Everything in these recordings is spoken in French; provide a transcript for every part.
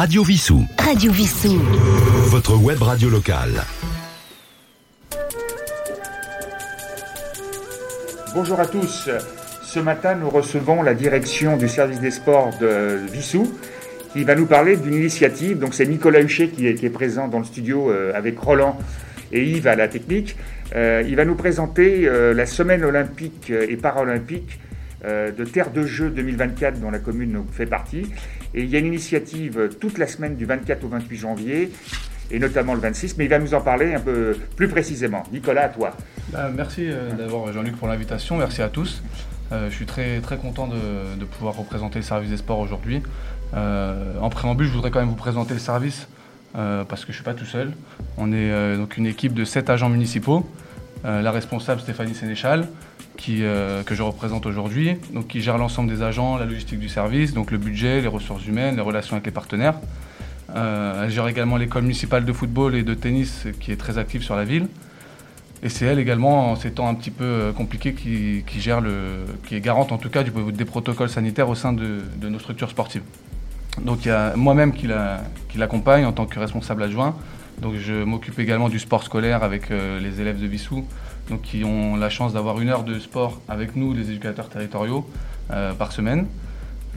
Radio Vissou. Radio Vissou. Votre web radio locale. Bonjour à tous. Ce matin, nous recevons la direction du service des sports de Vissou qui va nous parler d'une initiative. Donc, c'est Nicolas Huchet qui est, qui est, présent dans le studio euh, avec Roland et Yves à la technique. Euh, il va nous présenter euh, la semaine olympique et paralympique euh, de Terre de Jeux 2024 dont la commune fait partie. Et il y a une initiative toute la semaine du 24 au 28 janvier et notamment le 26, mais il va nous en parler un peu plus précisément. Nicolas, à toi. Bah, merci euh, d'abord Jean-Luc pour l'invitation, merci à tous. Euh, je suis très, très content de, pouvoir représenter le service des sports aujourd'hui. Euh, en préambule, je voudrais quand même vous présenter le service euh, parce que je ne suis pas tout seul. On est euh, donc une équipe de 7 agents municipaux. la responsable Stéphanie Sénéchal, qui, que je représente aujourd'hui, donc qui gère l'ensemble des agents, la logistique du service, donc le budget, les ressources humaines, les relations avec les partenaires. Euh, elle gère également l'école municipale de football et de tennis qui est très active sur la ville. Et c'est elle également, en ces temps un petit peu compliqués, qui, qui, gère le, qui est garante en tout cas du, des protocoles sanitaires au sein de, de nos structures sportives. Donc il y a moi-même qui l'accompagne la, en tant que responsable adjoint. Donc je m'occupe également du sport scolaire avec euh, les élèves de Vissou, donc qui ont la chance d'avoir une heure de sport avec nous, les éducateurs territoriaux, euh, par semaine.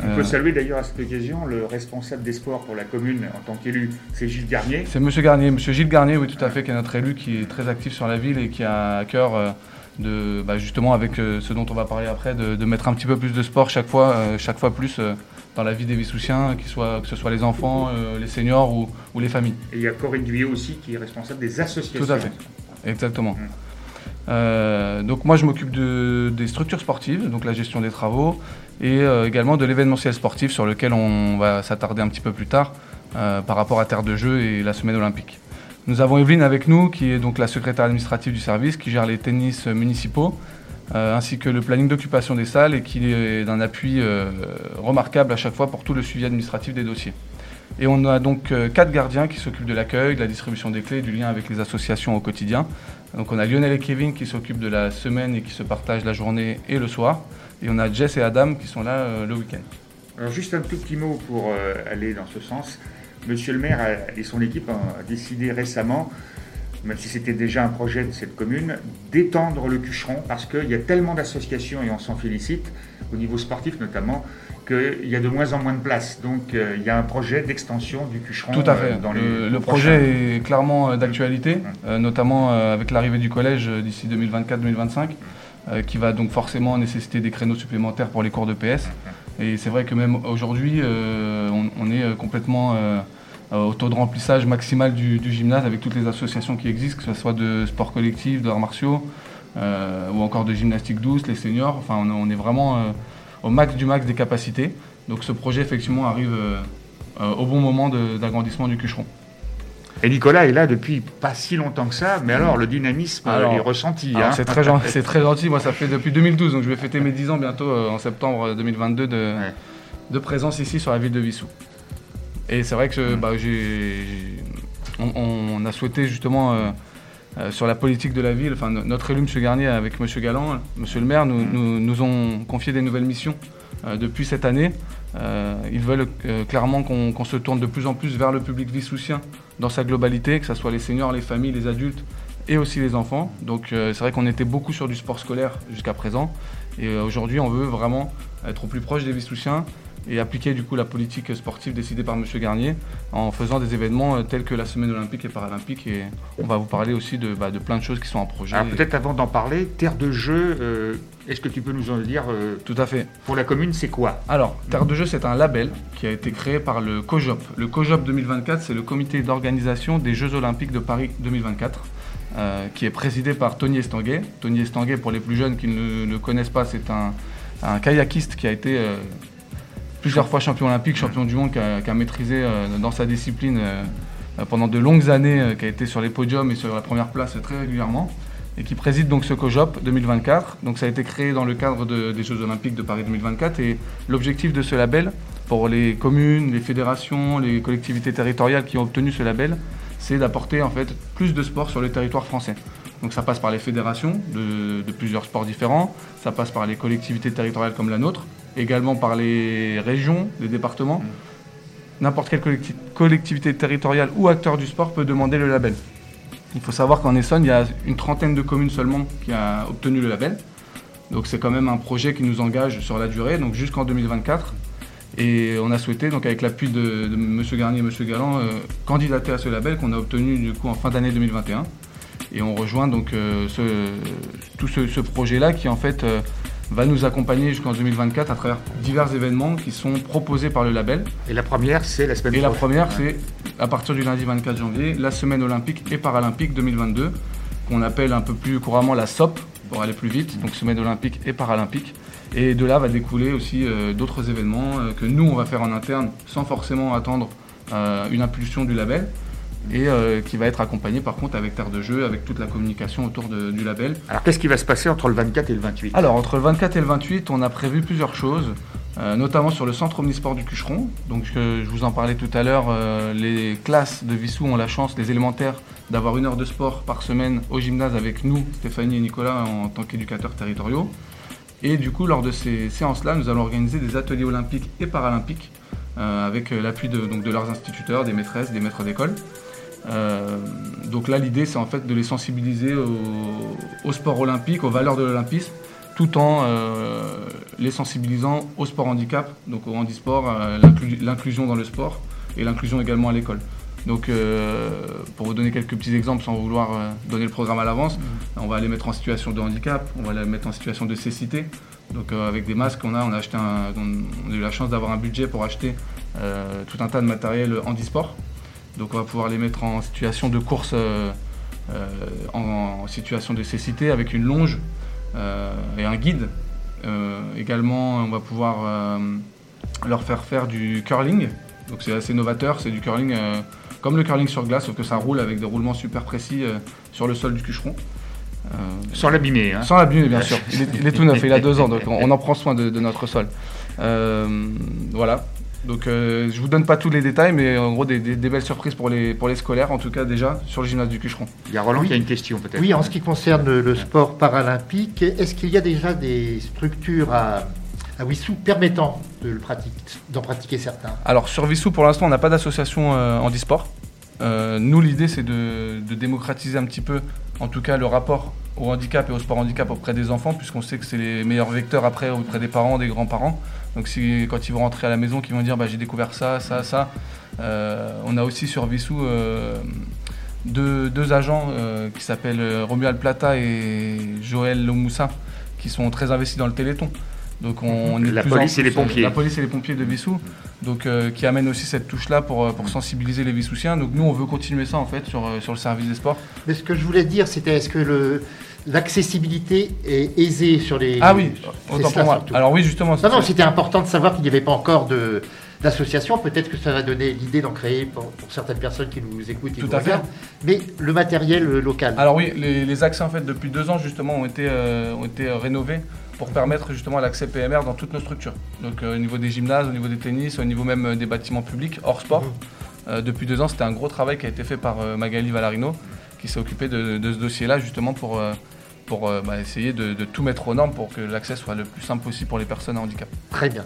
On peut saluer d'ailleurs à cette occasion le responsable des sports pour la commune en tant qu'élu, c'est Gilles Garnier. C'est Monsieur Garnier, Monsieur Gilles Garnier, oui tout à fait, qui est notre élu, qui est très actif sur la ville et qui a à cœur euh, de, bah, justement avec euh, ce dont on va parler après, de, de, mettre un petit peu plus de sport chaque fois, euh, chaque fois plus euh, dans la vie des Vissoussiens, que ce soit les enfants, euh, les seniors ou, ou, les familles. Et il y a Corinne Guyot aussi qui est responsable des associations. Tout à fait, exactement. Mmh. Euh, donc moi je m'occupe de, des structures sportives, donc la gestion des travaux, et euh, également de l'événementiel sportif sur lequel on va s'attarder un petit peu plus tard par rapport à Terre de Jeux et la semaine olympique. Nous avons Evelyne avec nous, qui est donc la secrétaire administrative du service, qui gère les tennis municipaux, euh, ainsi que le planning d'occupation des salles et qui est d'un appui euh, remarquable à chaque fois pour tout le suivi administratif des dossiers. Et on a donc euh, quatre gardiens qui s'occupent de l'accueil, de la distribution des clés, du lien avec les associations au quotidien. Donc on a Lionel et Kevin qui s'occupent de la semaine et qui se partagent la journée et le soir. Et on a Jess et Adam qui sont là le week-end. Alors juste un tout petit mot pour aller dans ce sens. Monsieur le maire et son équipe ont décidé récemment, même si c'était déjà un projet de cette commune, d'étendre le cucheron parce qu'il y a tellement d'associations et on s'en félicite, au niveau sportif notamment, qu'il y a de moins en moins de place. Donc euh, il y a un projet d'extension du cucheron. Tout à fait. Euh, dans les le, le projet est clairement d'actualité, euh, notamment avec l'arrivée du collège d'ici 2024-2025, qui va donc forcément nécessiter des créneaux supplémentaires pour les cours de PS. Et c'est vrai que même aujourd'hui, on, on, est complètement au taux de remplissage maximal du, du, gymnase avec toutes les associations qui existent, que ce soit de sport collectif, d'arts martiaux, euh, ou encore de gymnastique douce, les seniors. Enfin, on, on est vraiment euh, au max du max des capacités. Donc ce projet, effectivement, arrive euh, au bon moment d'agrandissement du Cucheron. Et Nicolas est là depuis pas si longtemps que ça, mais alors le dynamisme alors, est ressenti. Hein c'est très, gentil, moi ça fait depuis 2012, donc je vais fêter mes 10 ans bientôt en septembre 2022 de, ouais. de présence ici sur la ville de Vissou. Et c'est vrai que bah, j'ai, on, on, a souhaité justement euh, euh, sur la politique de la ville, enfin notre élu M. Garnier avec M. Galland, M. le maire, nous, nous, nous ont confié des nouvelles missions euh, depuis cette année. Ils veulent clairement qu'on qu se tourne de plus en plus vers le public vissoussien dans sa globalité, que ce soit les seniors, les familles, les adultes et aussi les enfants. Donc c'est vrai qu'on était beaucoup sur du sport scolaire jusqu'à présent. Et aujourd'hui, on veut vraiment être au plus proche des vissoussiens et appliquer du coup la politique sportive décidée par M. Garnier en faisant des événements tels que la semaine olympique et paralympique et on va vous parler aussi de, bah, de plein de choses qui sont en projet. Peut-être avant d'en parler, Terre de jeu, euh, est-ce que tu peux nous en dire euh, Tout à fait. Pour la commune, c'est quoi? Alors, Terre de jeu, c'est un label qui a été créé par le COJOP. Le COJOP 2024, c'est le comité d'organisation des Jeux olympiques de Paris 2024. Euh, qui est présidé par Tony Estanguet. Tony Estanguet, pour les plus jeunes qui ne le connaissent pas, c'est un, un kayakiste qui a été euh, plusieurs fois champion olympique, champion du monde, qui a, maîtrisé euh, dans sa discipline euh, pendant de longues années, euh, qui a été sur les podiums et sur la première place très régulièrement, et qui préside donc ce COJOP 2024. Donc ça a été créé dans le cadre de, des Jeux olympiques de Paris 2024, et l'objectif de ce label, pour les communes, les fédérations, les collectivités territoriales qui ont obtenu ce label, c'est d'apporter en fait plus de sport sur le territoire français. Donc ça passe par les fédérations de, plusieurs sports différents, ça passe par les collectivités territoriales comme la nôtre, également par les régions, les départements. n'importe quelle collectivité territoriale ou acteur du sport peut demander le label. Il faut savoir qu'en Essonne, il y a une trentaine de communes seulement qui a obtenu le label. Donc c'est quand même un projet qui nous engage sur la durée, donc jusqu'en 2024. Et on a souhaité, donc avec l'appui de, M. Garnier et M. Galland, euh, candidater à ce label qu'on a obtenu du coup en fin d'année 2021. Et on rejoint donc euh, tout ce, projet-là qui en fait euh, va nous accompagner jusqu'en 2024 à travers divers événements qui sont proposés par le label. Et la première, c'est la semaine Et la première, c'est à partir du lundi 24 janvier, la semaine olympique et paralympique 2022, qu'on appelle un peu plus couramment la SOP pour aller plus vite, donc semaine olympique et paralympique. Et de là va découler aussi euh, d'autres événements euh, que nous, on va faire en interne sans forcément attendre euh, une impulsion du label et qui va être accompagné par contre avec Terre de Jeu, avec toute la communication autour du label. Alors qu'est-ce qui va se passer entre le 24 et le 28 Alors entre le 24 et le 28, on a prévu plusieurs choses. notamment sur le centre omnisport du Cucheron. Donc, je vous en parlais tout à l'heure, les classes de Vissou ont la chance, les élémentaires, d'avoir une heure de sport par semaine au gymnase avec nous, Stéphanie et Nicolas, en tant qu'éducateurs territoriaux. Et du coup, lors de ces séances-là, nous allons organiser des ateliers olympiques et paralympiques euh, avec euh, l'appui de, de leurs instituteurs, des maîtresses, des maîtres d'école. Euh, donc là, l'idée, c'est en fait de les sensibiliser au, sport olympique, aux valeurs de l'olympisme, tout en les sensibilisant au sport handicap, donc au handisport, l'inclusion dans le sport et l'inclusion également à l'école. Donc, euh, pour vous donner quelques petits exemples sans vouloir euh, donner le programme à l'avance, on va les mettre en situation de handicap, on va les mettre en situation de cécité. Donc, euh, avec des masques, on a, on a, acheté on a eu la chance d'avoir un budget pour acheter tout un tas de matériel handisport. Donc, on va pouvoir les mettre en situation de course, en, situation de cécité avec une longe et un guide. également, on va pouvoir leur faire faire du curling. Donc, c'est assez novateur, c'est du curling comme le curling sur glace, sauf que ça roule avec des roulements super précis euh, sur le sol du cucheron. Euh, sans l'abîmer. Hein. Sans l'abîmer, bien sûr. Il est, tout neuf, il a deux ans, donc on, en prend soin de, notre sol. Euh, voilà. Donc je je vous donne pas tous les détails, mais en gros des, belles surprises pour les, pour les scolaires, en tout cas déjà sur le gymnase du Cucheron. Il y a Roland qui a une question peut-être. Oui, en ce qui concerne le sport paralympique, est-ce qu'il y a déjà des structures à, à Wissou permettant d'en pratiquer certains? Alors sur Wissou, pour l'instant, on n'a pas d'association euh, en e-sport. Euh, nous, l'idée, c'est de, démocratiser un petit peu, en tout cas, le rapport au handicap et au sport handicap auprès des enfants, puisqu'on sait que c'est les meilleurs vecteurs après auprès des parents, des grands-parents. Donc si, quand ils vont rentrer à la maison, qu'ils vont dire bah, j'ai découvert ça, ça, ça. Euh, on a aussi sur Vissou deux, deux, agents qui s'appellent Romuald Plata et Joël Lomoussa, qui sont très investis dans le Téléthon. Donc on, est la police et les pompiers. La police et les pompiers de Vissou, donc euh, qui amènent aussi cette touche-là pour, euh, pour sensibiliser les Vissoussiens. Donc nous on veut continuer ça en fait sur, euh, sur le service des sports. Mais ce que je voulais dire c'était est-ce que le l'accessibilité est aisée sur les. Ah oui, autant pour moi. Alors oui justement. Non non c'était important de savoir qu'il n'y avait pas encore de d'association. Peut-être que ça va donner l'idée d'en créer pour, certaines personnes qui nous écoutent et Tout nous à regardent. Mais le matériel local. Alors oui, les, les, accès en fait depuis deux ans justement ont été, ont été rénovés pour permettre justement l'accès PMR dans toutes nos structures. Donc euh, au niveau des gymnases, au niveau des tennis, au niveau même euh, des bâtiments publics, hors sport. Mhm. Euh, depuis deux ans, c'était un gros travail qui a été fait par Magali Valarino, qui s'est occupé de, ce dossier-là justement pour, pour bah, essayer de, tout mettre aux normes pour que l'accès soit le plus simple possible pour les personnes à handicap. Très bien.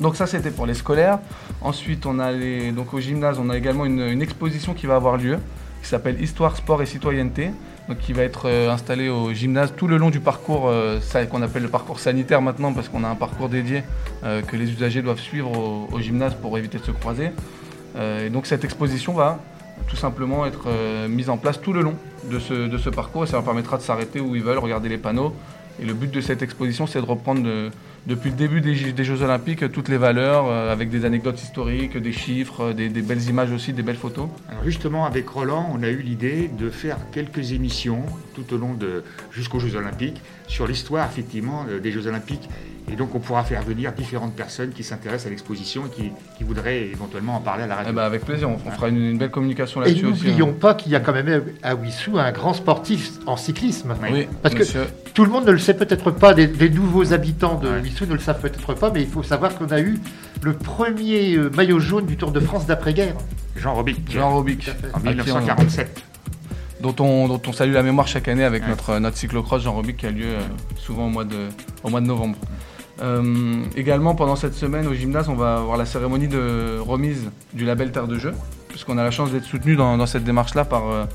Donc ça c'était pour les scolaires. Ensuite on a les, donc au gymnase on a également une, une exposition qui va avoir lieu qui s'appelle Histoire, Sport et Citoyenneté donc qui va être euh, installé au gymnase tout le long du parcours euh, qu'on appelle le parcours sanitaire maintenant parce qu'on a un parcours dédié euh, que les usagers doivent suivre au, gymnase pour éviter de se croiser. et donc cette exposition va tout simplement être mise en place tout le long de ce, parcours et ça leur permettra de s'arrêter où ils veulent, regarder les panneaux. Et le but de cette exposition, c'est de reprendre depuis le début des, Jeux Olympiques toutes les valeurs, euh, avec des anecdotes historiques, des chiffres, des, belles images aussi, des belles photos. Justement, avec Roland, on a eu l'idée de faire quelques émissions tout au long de jusqu'aux Jeux Olympiques sur l'histoire effectivement euh, des Jeux Olympiques et donc, on pourra faire venir différentes personnes qui s'intéressent à l'exposition et qui, voudraient éventuellement en parler à la radio. Eh ben, avec plaisir, on, fera une, belle communication là-dessus aussi. Et n'oublions hein. pas qu'il y a quand même à Wissou un grand sportif en cyclisme. Oui, Parce que tout le monde ne le sait peut-être pas, les, nouveaux habitants de Wissou ne le savent peut-être pas, mais il faut savoir qu'on a eu le premier euh, maillot jaune du Tour de France d'après-guerre. Jean Robic. Jean Robic. En 1947 dont on, dont on salue la mémoire chaque année avec notre, notre cyclocross Jean Robic qui a lieu euh, souvent au mois de, au mois de novembre. Également, pendant cette semaine au gymnase, on va avoir la cérémonie de remise du label Terre de Jeu, puisqu'on a la chance d'être soutenu dans, cette démarche-là par,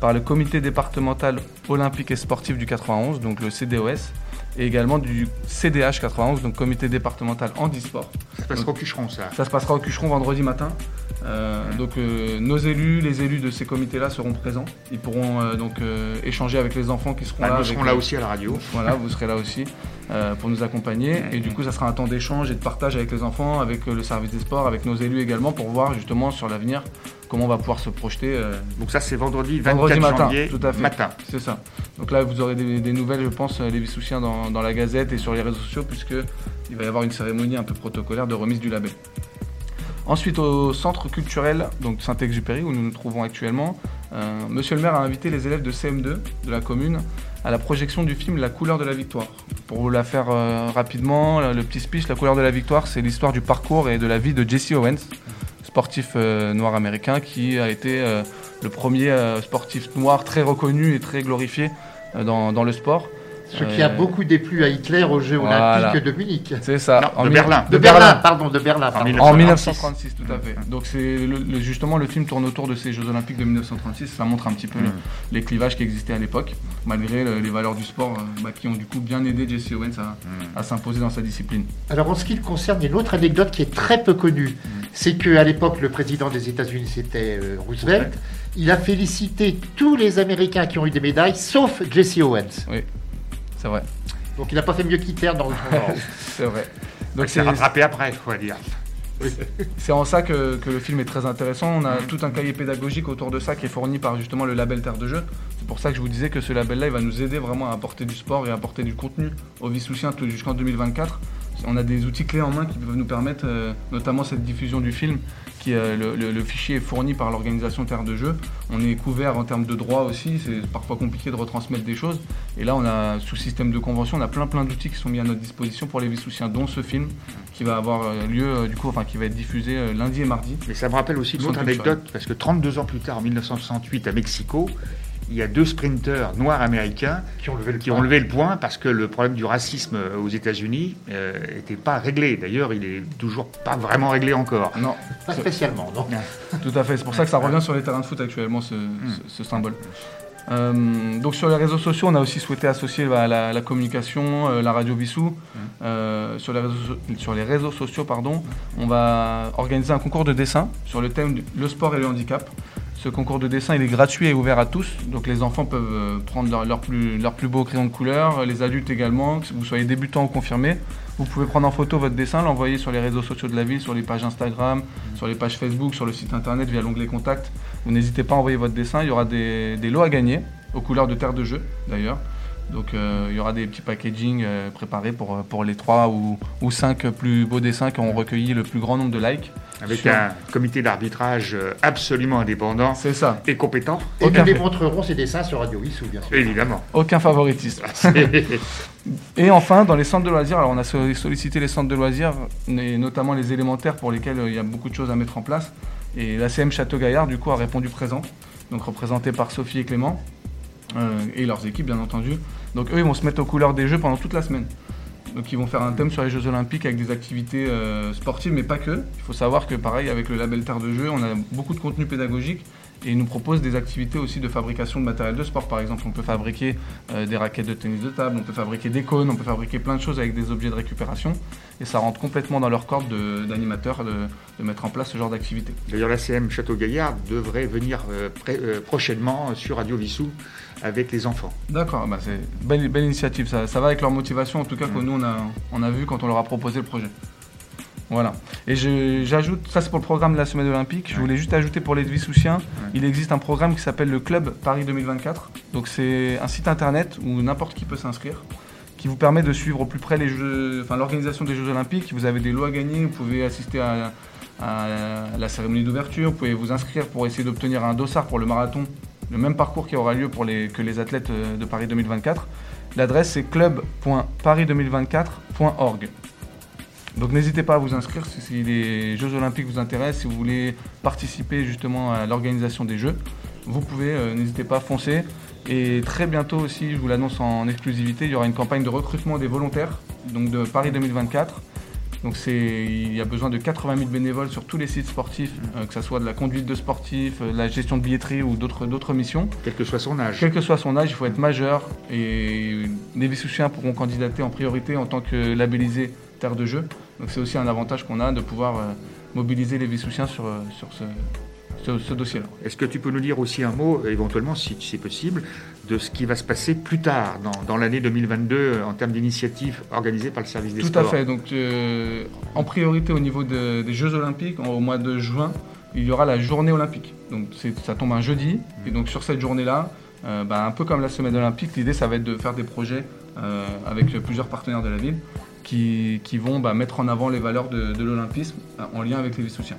par le comité départemental olympique et sportif du 91, donc le CDOS, et également du CDH 91, donc comité départemental handisport. Ça se passera au Cucheron, ça Ça se passera au Cucheron vendredi matin. Euh, donc euh, nos élus, les élus de ces comités-là seront présents. Ils pourront euh, donc échanger avec les enfants qui seront bah, là. Nous serons là aussi à la radio. Voilà, vous serez là aussi pour nous accompagner. Et du coup, ça sera un temps d'échange et de partage avec les enfants, avec le service des sports, avec nos élus également, pour voir justement sur l'avenir comment on va pouvoir se projeter. Donc ça, c'est vendredi 24 matin, janvier tout à fait. matin. C'est ça. Donc là, vous aurez des, nouvelles, je pense, les Vissoussiens dans, dans la Gazette et sur les réseaux sociaux, puisque il va y avoir une cérémonie un peu protocolaire de remise du label. Ensuite, au centre culturel donc Saint-Exupéry, où nous nous trouvons actuellement, euh, Monsieur le maire a invité les élèves de CM2 de la commune à la projection du film La couleur de la victoire. Pour vous la faire euh, rapidement, le petit speech, La couleur de la victoire, c'est l'histoire du parcours et de la vie de Jesse Owens, sportif euh, noir américain qui a été le premier sportif noir très reconnu et très glorifié dans le sport. Ce qui a beaucoup déplu à Hitler aux Jeux Olympiques de Munich. C'est ça. de Berlin. De, Berlin. pardon, de Berlin. En, 1936. tout à fait. Donc c'est justement le film tourne autour de ces Jeux Olympiques de 1936. Ça montre un petit peu mm. les clivages qui existaient à l'époque, malgré les valeurs du sport euh, bah, qui ont du coup bien aidé Jesse Owens mm. à, s'imposer dans sa discipline. Alors en ce qui le concerne, il y a une autre anecdote qui est très peu connue. Mm. C'est qu'à l'époque, le président des États-Unis, c'était euh, Roosevelt. Il a félicité tous les Américains qui ont eu des médailles, sauf Jesse Owens. Oui. C'est vrai. Donc il n'a pas fait mieux qu'Hitler dans le C'est vrai. Donc c'est rattrapé après, il faut dire. C'est en ça que, le film est très intéressant. On a mm. tout un cahier pédagogique autour de ça qui est fourni par justement le label Terre de Jeu. C'est pour ça que je vous disais que ce label-là, il va nous aider vraiment à apporter du sport et à apporter du contenu au Vissoussien jusqu'en 2024 on a des outils clés en main qui peuvent nous permettre, euh, notamment cette diffusion du film, qui euh, le, fichier est fourni par l'organisation Terre de Jeu. On est couvert en termes de droits aussi, c'est parfois compliqué de retransmettre des choses. Et là, on a sous système de convention, on a plein plein d'outils qui sont mis à notre disposition pour les Vissoussiens, dont ce film qui va avoir euh, lieu du coup, enfin qui va être diffusé lundi et mardi. Mais ça me rappelle aussi une autre anecdote parce que 32 ans plus tard, en 1968, à Mexico, il y a deux sprinteurs noirs américains qui ont levé le, point. parce que le problème du racisme euh, aux États-Unis n'était euh, pas réglé. D'ailleurs, il est toujours pas vraiment réglé encore. Non, pas spécialement, non. Tout à fait. C'est pour ça que ça revient sur les terrains de foot actuellement, ce, hmm. symbole. Euh, donc sur les réseaux sociaux, on a aussi souhaité associer bah, la, communication, la radio Vissou. Hmm. sur, les réseaux, sur les réseaux sociaux, pardon, on va organiser un concours de dessin sur le thème le sport et le handicap. Ce concours de dessin, il est gratuit et ouvert à tous. Donc les enfants peuvent euh, prendre leur, plus, leur plus beau crayon de couleur, les adultes également, que vous soyez débutant ou confirmé. Vous pouvez prendre en photo votre dessin, l'envoyer sur les réseaux sociaux de la ville, sur les pages Instagram, sur les pages Facebook, sur le site internet via l'onglet Contact. Vous n'hésitez pas à envoyer votre dessin. Il y aura des, lots à gagner, aux couleurs de terre de jeu d'ailleurs. Donc euh, il y aura des petits packaging euh, préparés pour, pour les 3 ou, ou 5 plus beaux dessins qui ont recueilli le plus grand nombre de likes. Avec un comité d'arbitrage absolument indépendant C'est ça. et compétent. Et nous démontrerons ces dessins sur Radio Wissou, bien sûr. Évidemment. Aucun favoritisme. et enfin, dans les centres de loisirs, alors on a sollicité les centres de loisirs, et notamment les élémentaires pour lesquels il y a beaucoup de choses à mettre en place. Et l'ACM Château-Gaillard, du coup, a répondu présent, donc représenté par Sophie et Clément. et leurs équipes bien entendu. Donc eux, ils vont se mettre aux couleurs des jeux pendant toute la semaine. Donc ils vont faire un thème sur les Jeux Olympiques avec des activités euh, sportives, mais pas que. Il faut savoir que pareil, avec le label Terre de Jeu, on a beaucoup de contenu pédagogique et ils nous proposent des activités aussi de fabrication de matériel de sport. Par exemple, on peut fabriquer euh, des raquettes de tennis de table, on peut fabriquer des cônes, on peut fabriquer plein de choses avec des objets de récupération. Et ça rentre complètement dans leur corde d'animateurs de, mettre en place ce genre d'activité. D'ailleurs, l'ACM Château-Gaillard devrait venir euh, prochainement sur Radio Vissou avec les enfants. D'accord, bah c'est belle, belle initiative. Ça, ça, va avec leur motivation, en tout cas, que mm. nous, on a, on a vu quand on leur a proposé le projet. Voilà. Et j'ajoute, ça c'est pour le programme de la semaine olympique. Je voulais juste ajouter pour les Vissoussiens, il existe un programme qui s'appelle le Club Paris 2024. Donc c'est un site internet où n'importe qui peut s'inscrire, qui vous permet de suivre au plus près les jeux, enfin l'organisation des Jeux olympiques. Vous avez des lots à gagner, vous pouvez assister à, la cérémonie d'ouverture, vous pouvez vous inscrire pour essayer d'obtenir un dossard pour le marathon le même parcours qui aura lieu pour les, que les athlètes euh, de Paris 2024. L'adresse c'est club.paris2024.org. Donc n'hésitez pas à vous inscrire si, les Jeux Olympiques vous intéressent, si vous voulez participer justement à l'organisation des Jeux. Vous pouvez, euh, n'hésitez pas à foncer. Et très bientôt aussi, je vous l'annonce en exclusivité, il y aura une campagne de recrutement des volontaires, donc de Paris 2024. Donc il y a besoin de 80 000 bénévoles sur tous les sites sportifs, euh, que ce soit de la conduite de sportifs, euh, la gestion de billetterie ou d'autres missions. Quel que soit son âge. Quel que soit son âge, il faut être majeur et les Vissouchiens pourront candidater en priorité en tant que labellisés terre de jeu. Donc c'est aussi un avantage qu'on a de pouvoir euh, mobiliser les Vissouchiens sur, sur ce, ce, dossier-là. Est-ce que tu peux nous dire aussi un mot, éventuellement, si c'est possible, de ce qui va se passer plus tard, dans, l'année 2022, en termes d'initiatives organisées par le service des Tout sports Tout à fait. Donc, euh, en priorité au niveau des Jeux Olympiques, au mois de juin, il y aura la journée olympique. Donc, ça tombe un jeudi. Et donc, sur cette journée-là, euh, bah, un peu comme la semaine olympique, l'idée, ça va être de faire des projets euh, avec plusieurs partenaires de la ville qui, vont bah, mettre en avant les valeurs de, l'olympisme en lien avec les Vissoussiens.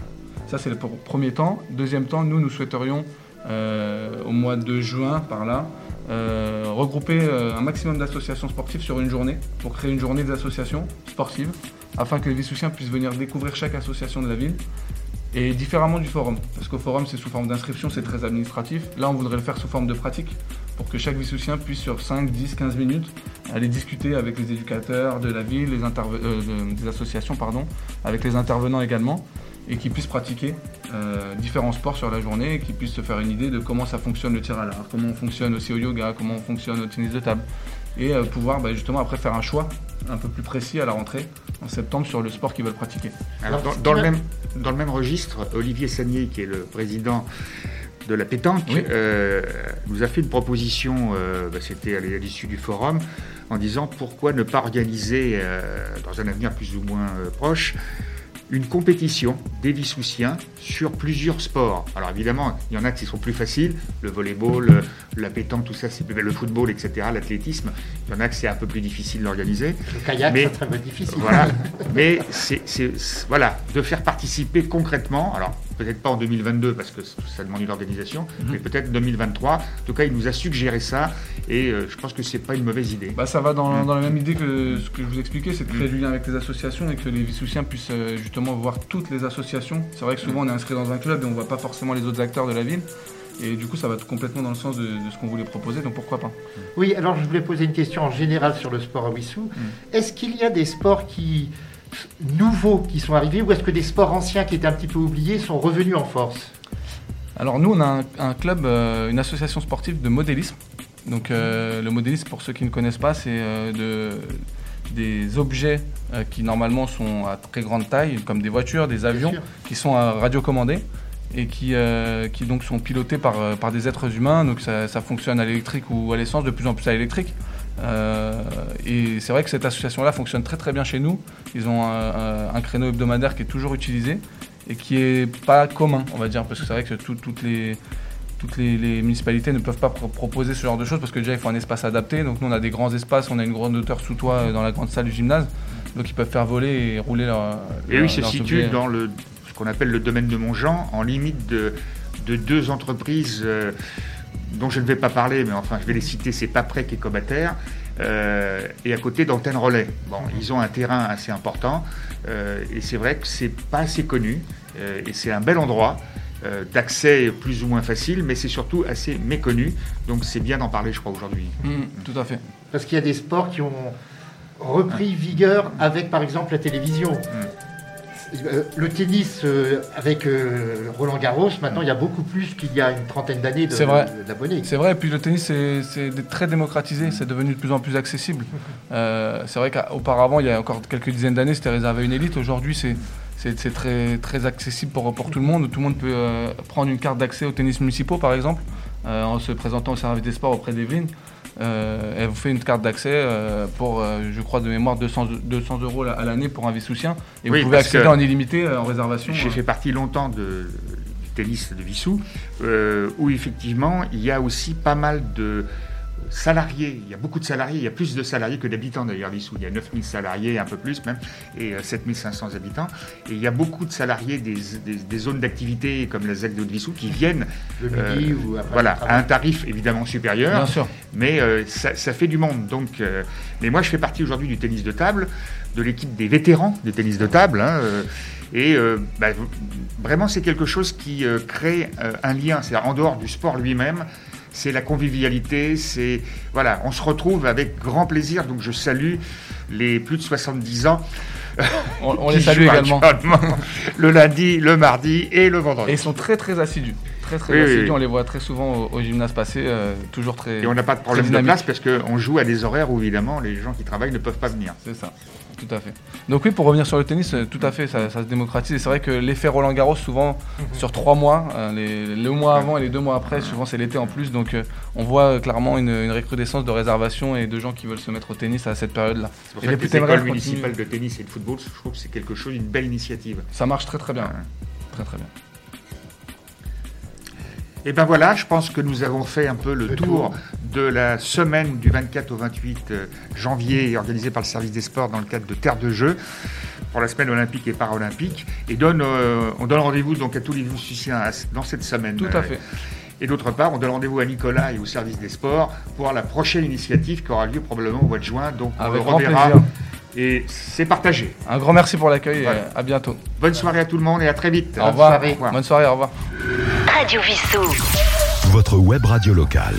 Ça, c'est le premier temps. Deuxième temps, nous, nous souhaiterions, euh, au mois de juin, par là, euh, regrouper euh, un maximum d'associations sportives sur une journée, pour créer une journée des associations sportives, afin que les Vissoussiens puissent venir découvrir chaque association de la ville, et différemment du forum. Parce qu'au forum, c'est sous forme d'inscription, c'est très administratif. Là, on voudrait le faire sous forme de pratique, pour que chaque Vissoussien puisse, sur 5, 10, 15 minutes, aller discuter avec les éducateurs de la ville, les des associations, pardon, avec les intervenants également, et qui puissent pratiquer euh, différents sports sur la journée et qui puissent se faire une idée de comment ça fonctionne le tir à l'arc, comment on fonctionne aussi au yoga, comment on fonctionne au tennis de table. Et euh, pouvoir bah, justement après faire un choix un peu plus précis à la rentrée en septembre sur le sport qu'ils veulent pratiquer. Alors, dans, le même, dans le même registre, Olivier Sagnier, qui est le président de la pétanque, euh, nous a fait une proposition, bah, c'était à l'issue du forum, en disant pourquoi ne pas organiser, dans un avenir plus ou moins proche, une compétition des Vissoussiens sur plusieurs sports. Alors évidemment, il y en a qui sont plus faciles, le volleyball, la pétanque, tout ça, c'est le football, etc., l'athlétisme. Il y en a que c'est un peu plus difficile d'organiser. Le kayak, c'est très difficile. Voilà, mais c'est voilà, de faire participer concrètement, alors peut-être pas en 2022 parce que ça demande une organisation, mhm. mais peut-être 2023. En tout cas, il nous a suggéré ça et euh, je pense que c'est pas une mauvaise idée. Bah, ça va dans, dans, la même idée que ce que je vous expliquais, c'est de créer mhm. du lien avec les associations et que les Vissoussiens puissent euh, justement voir toutes les associations. C'est vrai que souvent on est inscrit dans un club et on voit pas forcément les autres acteurs de la ville. Et du coup, ça va complètement dans le sens de, ce qu'on voulait proposer, donc pourquoi pas Oui, alors je voulais poser une question en général sur le sport à Wissou. Est-ce qu'il y a des sports qui nouveaux qui sont arrivés ou est-ce que des sports anciens qui étaient un petit peu oubliés sont revenus en force Alors nous, on a un, club, euh, une association sportive de modélisme. Donc euh, le modélisme, pour ceux qui ne connaissent pas, c'est euh, de des objets qui normalement sont à très grande taille, comme des voitures, des avions, qui sont radiocommandés et qui, qui donc sont pilotés par, par des êtres humains. Donc ça, ça fonctionne à l'électrique ou à l'essence, de plus en plus à l'électrique. Euh, et c'est vrai que cette association-là fonctionne très très bien chez nous. Ils ont un, créneau hebdomadaire qui est toujours utilisé et qui est pas commun, on va dire, parce que c'est vrai que toutes les toutes les, municipalités ne peuvent pas proposer ce genre de choses parce que déjà il faut un espace adapté. Donc nous on a des grands espaces, on a une grande hauteur sous toit euh, dans la grande salle du gymnase, donc ils peuvent faire voler et rouler leur. Et oui, c'est situé dans le ce qu'on appelle le domaine de Montjean, en limite de, de deux entreprises. Euh, dont je ne vais pas parler, mais enfin je vais les citer, c'est Paprec et Cobater, euh, et à côté d'Antenne Relais. Bon, ils ont un terrain assez important, euh, et c'est vrai que c'est pas assez connu, euh, et c'est un bel endroit d'accès plus ou moins facile, mais c'est surtout assez méconnu, donc c'est bien d'en parler, je crois, aujourd'hui. Mmh, tout à fait. Parce qu'il y a des sports qui ont repris vigueur avec, par exemple, la télévision. Mmh. Euh, le tennis euh, avec euh, Roland Garros, maintenant il y a beaucoup plus qu'il y a une trentaine d'années d'abonnés. C'est vrai, et puis le tennis c'est très démocratisé, c'est devenu de plus en plus accessible. c'est vrai qu'auparavant, il y a encore quelques dizaines d'années, c'était réservé à une élite. Aujourd'hui, c'est très, très accessible pour, pour tout le monde. Tout le monde peut prendre une carte d'accès au tennis municipaux, par exemple, en se présentant au service des sports auprès d'Evelyne. Euh, elle vous fait une carte d'accès euh, pour, euh, je crois, de mémoire 200, 200 euros à l'année pour un Vissoussien. Et vous pouvez accéder en illimité en réservation. J'ai fait partie longtemps de, du tennis de Vissou, où effectivement il y a aussi pas mal de salariés, il y a beaucoup de salariés, il y a plus de salariés que d'habitants d'ailleurs, Vissou. Il y a 9000 salariés, un peu plus même, et 7500 euh, habitants. Et il y a beaucoup de salariés des, zones d'activité comme la ZAC de Vissou qui viennent euh, voilà, à un tarif évidemment supérieur. Bien sûr. Mais euh, ça, fait du monde. Donc, mais moi, je fais partie aujourd'hui du tennis de table, de l'équipe des vétérans du tennis de table. Hein, et bah, vraiment, c'est quelque chose qui crée un lien, c'est-à-dire en dehors du sport lui-même, c'est la convivialité, c'est voilà, on se retrouve avec grand plaisir. Donc je salue les plus de 70 ans. On, les salue également. Le lundi, le mardi et le vendredi. Et ils sont très très assidus. Très très assidus. On les voit très souvent au, gymnase passé, euh, toujours très. Et on n'a pas de problème de place parce qu'on joue à des horaires où évidemment les gens qui travaillent ne peuvent pas venir. C'est ça. Tout à fait. Donc oui, pour revenir sur le tennis, euh, tout à fait, ça, se démocratise. Et c'est vrai que l'effet Roland Garros, souvent, mhm. sur trois mois, euh, les, le mois avant et les deux mois après, souvent c'est l'été en plus. Donc on voit clairement une, recrudescence de réservations et de gens qui veulent se mettre au tennis à cette période-là. C'est pour ça que les écoles municipales de tennis et de football, je trouve que c'est quelque chose, une belle initiative. Ça marche très très bien. Très très bien. Et ben voilà, je pense que nous avons fait un peu le, tour, de la semaine du 24 au 28 euh, janvier organisée par le service des sports dans le cadre de Terre de Jeux pour la semaine olympique et paralympique. Et donne, euh, on donne rendez-vous donc à tous les musiciens dans cette semaine. Tout à fait. Et d'autre part, on donne rendez-vous à Nicolas et au service des sports pour la prochaine initiative qui aura lieu probablement au mois de juin. Donc on le reverra. Et c'est partagé. Un grand merci pour l'accueil et à bientôt. Bonne soirée à tout le monde et à très vite. Au revoir. Bonne soirée, au revoir. Radio Vissou. Votre web radio locale.